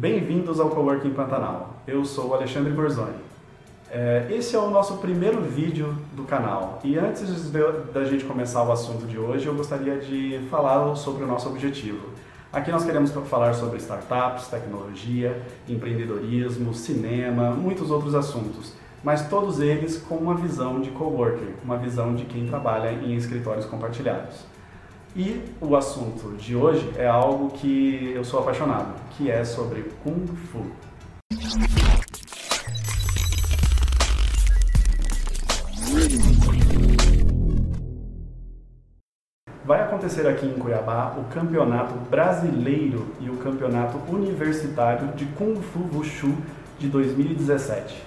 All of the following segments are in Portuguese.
Bem-vindos ao Coworking Pantanal. Eu sou Alexandre Borzoni. É, esse é o nosso primeiro vídeo do canal e antes da gente começar o assunto de hoje, eu gostaria de falar sobre o nosso objetivo. Aqui nós queremos falar sobre startups, tecnologia, empreendedorismo, cinema, muitos outros assuntos, mas todos eles com uma visão de coworker, uma visão de quem trabalha em escritórios compartilhados. E o assunto de hoje é algo que eu sou apaixonado, que é sobre Kung Fu. Vai acontecer aqui em Cuiabá o Campeonato Brasileiro e o Campeonato Universitário de Kung Fu Wushu de 2017.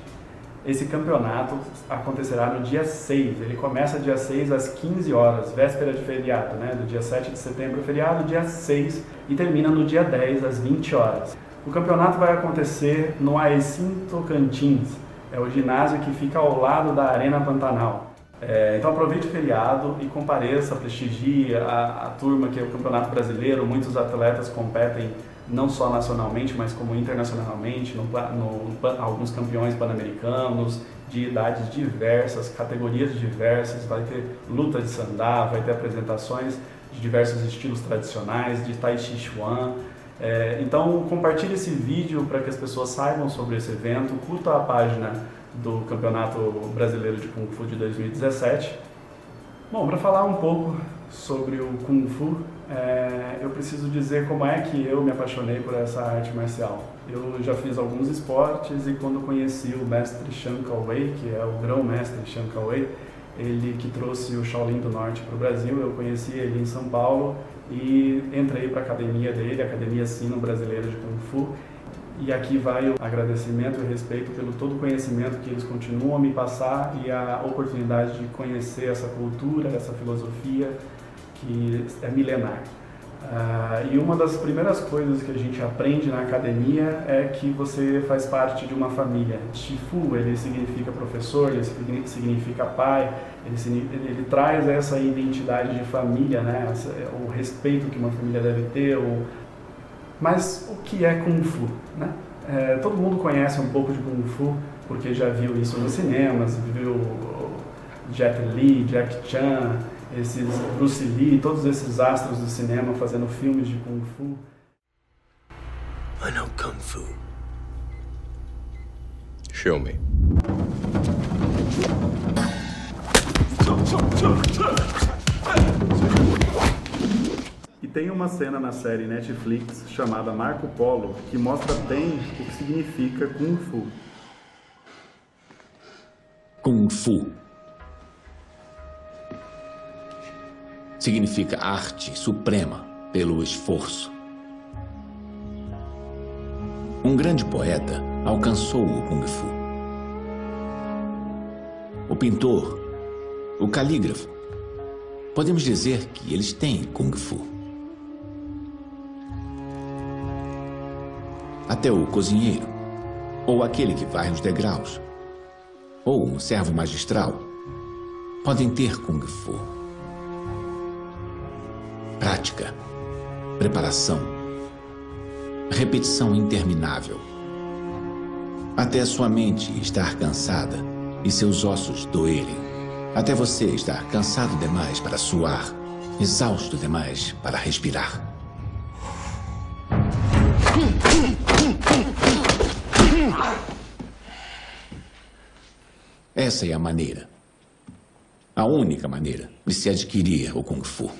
Esse campeonato acontecerá no dia 6. Ele começa dia 6 às 15 horas, véspera de feriado, né? Do dia 7 de setembro, feriado, dia 6, e termina no dia 10 às 20 horas. O campeonato vai acontecer no Aecim Tocantins. É o ginásio que fica ao lado da Arena Pantanal. É, então aproveite o feriado e compareça, prestigie a, a turma que é o Campeonato Brasileiro. Muitos atletas competem não só nacionalmente, mas como internacionalmente, no, no, alguns campeões pan-americanos, de idades diversas, categorias diversas, vai ter luta de sandá, vai ter apresentações de diversos estilos tradicionais, de Tai Chi Chuan. É, então compartilhe esse vídeo para que as pessoas saibam sobre esse evento, curta a página do Campeonato Brasileiro de Kung Fu de 2017. Bom, para falar um pouco sobre o Kung Fu, é, eu preciso dizer como é que eu me apaixonei por essa arte marcial. Eu já fiz alguns esportes e quando conheci o mestre Shan Wei, que é o grão-mestre Shan Wei, ele que trouxe o Shaolin do Norte para o Brasil, eu conheci ele em São Paulo e entrei para a academia dele, a Academia Sino Brasileira de Kung Fu. E aqui vai o agradecimento e respeito pelo todo o conhecimento que eles continuam a me passar e a oportunidade de conhecer essa cultura, essa filosofia que é milenar. Uh, e uma das primeiras coisas que a gente aprende na academia é que você faz parte de uma família. Shifu, ele significa professor, ele significa pai, ele, ele, traz essa identidade de família, né? O respeito que uma família deve ter. O... Mas o que é Kung Fu? Né? É, todo mundo conhece um pouco de Kung Fu porque já viu isso nos cinemas, viu Jet Li, Jack Chan, esses Bruce Lee, todos esses astros do cinema fazendo filmes de Kung Fu. I know Kung Fu. Show me. E tem uma cena na série Netflix chamada Marco Polo que mostra bem o que significa Kung Fu. Kung Fu significa arte suprema pelo esforço. Um grande poeta alcançou o Kung Fu. O pintor, o calígrafo, podemos dizer que eles têm Kung Fu. Até o cozinheiro, ou aquele que vai os degraus, ou um servo magistral, podem ter Kung Fu prática, preparação, repetição interminável. Até sua mente estar cansada e seus ossos doerem. Até você estar cansado demais para suar, exausto demais para respirar. Essa é a maneira. A única maneira de se adquirir o Kung Fu.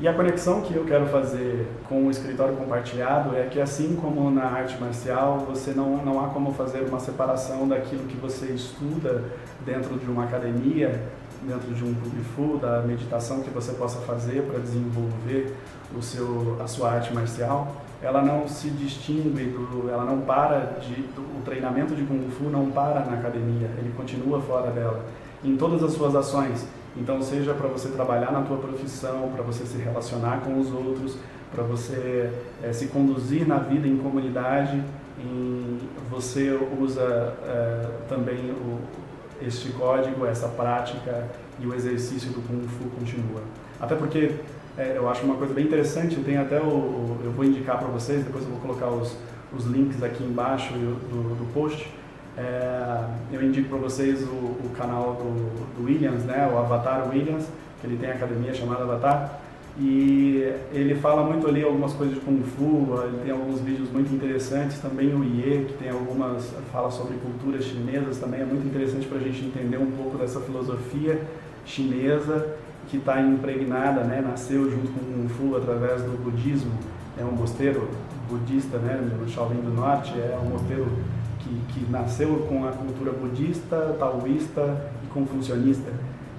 E a conexão que eu quero fazer com o escritório compartilhado é que, assim como na arte marcial, você não, não há como fazer uma separação daquilo que você estuda dentro de uma academia, dentro de um Kung Fu, da meditação que você possa fazer para desenvolver o seu, a sua arte marcial. Ela não se distingue, do, ela não para de. Do, o treinamento de Kung Fu não para na academia, ele continua fora dela. Em todas as suas ações, então, seja para você trabalhar na tua profissão, para você se relacionar com os outros, para você é, se conduzir na vida em comunidade, em, você usa é, também o, este código, essa prática e o exercício do Kung Fu continua. Até porque é, eu acho uma coisa bem interessante. Tenho até o eu vou indicar para vocês, depois eu vou colocar os, os links aqui embaixo do, do post. É, eu indico para vocês o, o canal do, do, Williams, né, o Avatar Williams, que ele tem a academia chamada Avatar. E ele fala muito ali algumas coisas de Kung Fu, ele tem alguns vídeos muito interessantes, também o Iê, que tem algumas, fala sobre culturas chinesas, também é muito interessante para a gente entender um pouco dessa filosofia chinesa que está impregnada, né, nasceu junto com o Kung Fu através do budismo, é um mosteiro budista né, no Shaolin do Norte, é um mosteiro que, que nasceu com a cultura budista, taoísta e confucionista.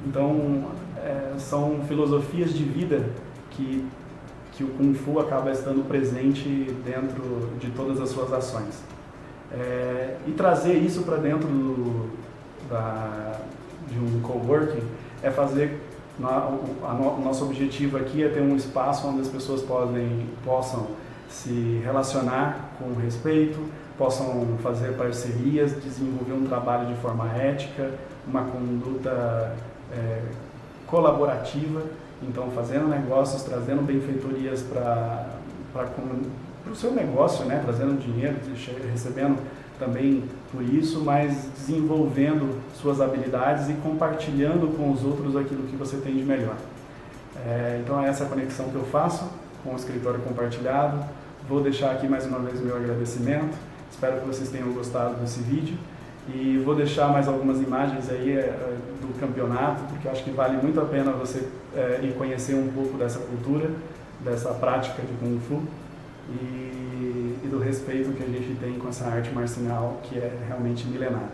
Então, é, são filosofias de vida que, que o Kung Fu acaba estando presente dentro de todas as suas ações. É, e trazer isso para dentro do, da, de um coworking é fazer nosso objetivo aqui é ter um espaço onde as pessoas podem, possam se relacionar com respeito, possam fazer parcerias, desenvolver um trabalho de forma ética, uma conduta é, colaborativa, então fazendo negócios, trazendo benfeitorias para o seu negócio, né? trazendo dinheiro, recebendo também por isso, mas desenvolvendo suas habilidades e compartilhando com os outros aquilo que você tem de melhor. É, então é essa conexão que eu faço com o escritório compartilhado. Vou deixar aqui mais uma vez o meu agradecimento. Espero que vocês tenham gostado desse vídeo. E vou deixar mais algumas imagens aí é, do campeonato, porque acho que vale muito a pena você é, ir conhecer um pouco dessa cultura, dessa prática de Kung Fu e, e do respeito que a gente tem com essa arte marcial que é realmente milenar.